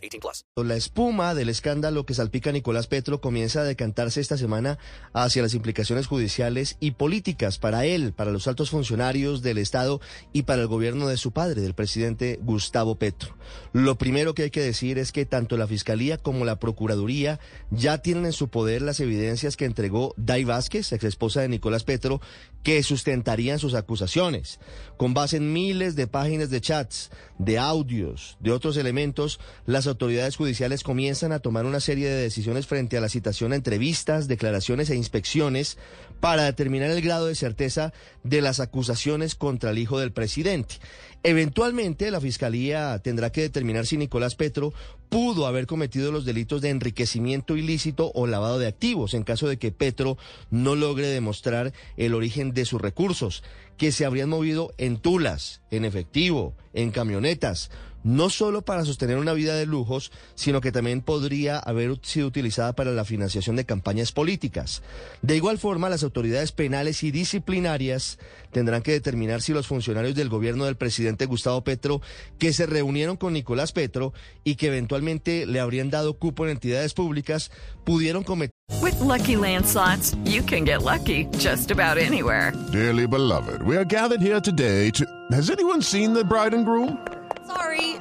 18 plus. La espuma del escándalo que salpica Nicolás Petro comienza a decantarse esta semana hacia las implicaciones judiciales y políticas para él, para los altos funcionarios del Estado y para el gobierno de su padre, del presidente Gustavo Petro. Lo primero que hay que decir es que tanto la Fiscalía como la Procuraduría ya tienen en su poder las evidencias que entregó Dai Vázquez, ex esposa de Nicolás Petro, que sustentarían sus acusaciones. Con base en miles de páginas de chats, de audios, de otros elementos, las autoridades judiciales comienzan a tomar una serie de decisiones frente a la citación a entrevistas, declaraciones e inspecciones para determinar el grado de certeza de las acusaciones contra el hijo del presidente. Eventualmente, la Fiscalía tendrá que determinar si Nicolás Petro pudo haber cometido los delitos de enriquecimiento ilícito o lavado de activos en caso de que Petro no logre demostrar el origen de sus recursos, que se habrían movido en tulas, en efectivo, en camionetas, no solo para sostener una vida de lujos, sino que también podría haber sido utilizada para la financiación de campañas políticas. De igual forma, las autoridades penales y disciplinarias tendrán que determinar si los funcionarios del gobierno del presidente Gustavo Petro, que se reunieron con Nicolás Petro y que eventualmente le habrían dado cupo en entidades públicas, pudieron cometer With Lucky Land slots, you can get lucky just about anywhere. Dearly beloved, we are gathered here today to. Has anyone seen the bride and groom? Sorry,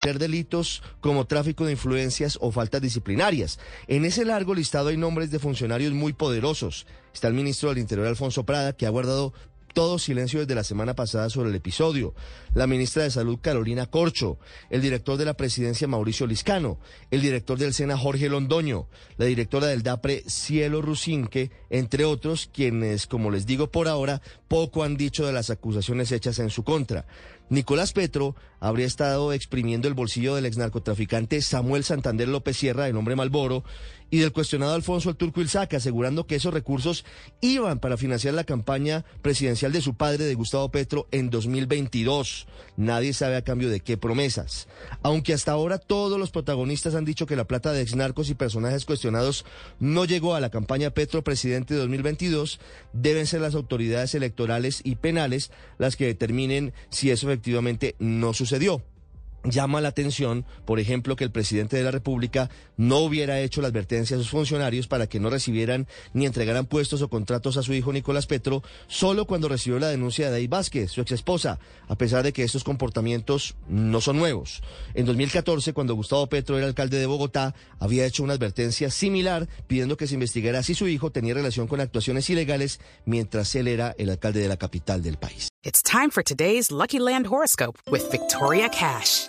Delitos como tráfico de influencias o faltas disciplinarias. En ese largo listado hay nombres de funcionarios muy poderosos. Está el ministro del Interior, Alfonso Prada, que ha guardado todo silencio desde la semana pasada sobre el episodio. La ministra de Salud, Carolina Corcho. El director de la presidencia, Mauricio Liscano. El director del SENA, Jorge Londoño. La directora del DAPRE, Cielo Rusinque, entre otros, quienes, como les digo por ahora, poco han dicho de las acusaciones hechas en su contra. Nicolás Petro habría estado exprimiendo el bolsillo del ex narcotraficante Samuel Santander López Sierra, el hombre Malboro, y del cuestionado Alfonso el Turco Ilzaca, asegurando que esos recursos iban para financiar la campaña presidencial de su padre, de Gustavo Petro, en 2022. Nadie sabe a cambio de qué promesas. Aunque hasta ahora todos los protagonistas han dicho que la plata de ex narcos y personajes cuestionados no llegó a la campaña Petro presidente de 2022, deben ser las autoridades electorales y penales las que determinen si eso efectivamente no sucedió. Llama la atención, por ejemplo, que el presidente de la República no hubiera hecho la advertencia a sus funcionarios para que no recibieran ni entregaran puestos o contratos a su hijo Nicolás Petro, solo cuando recibió la denuncia de Day Vázquez, su ex esposa, a pesar de que estos comportamientos no son nuevos. En 2014, cuando Gustavo Petro era alcalde de Bogotá, había hecho una advertencia similar pidiendo que se investigara si su hijo tenía relación con actuaciones ilegales mientras él era el alcalde de la capital del país. It's time for today's Lucky Land horoscope with Victoria Cash.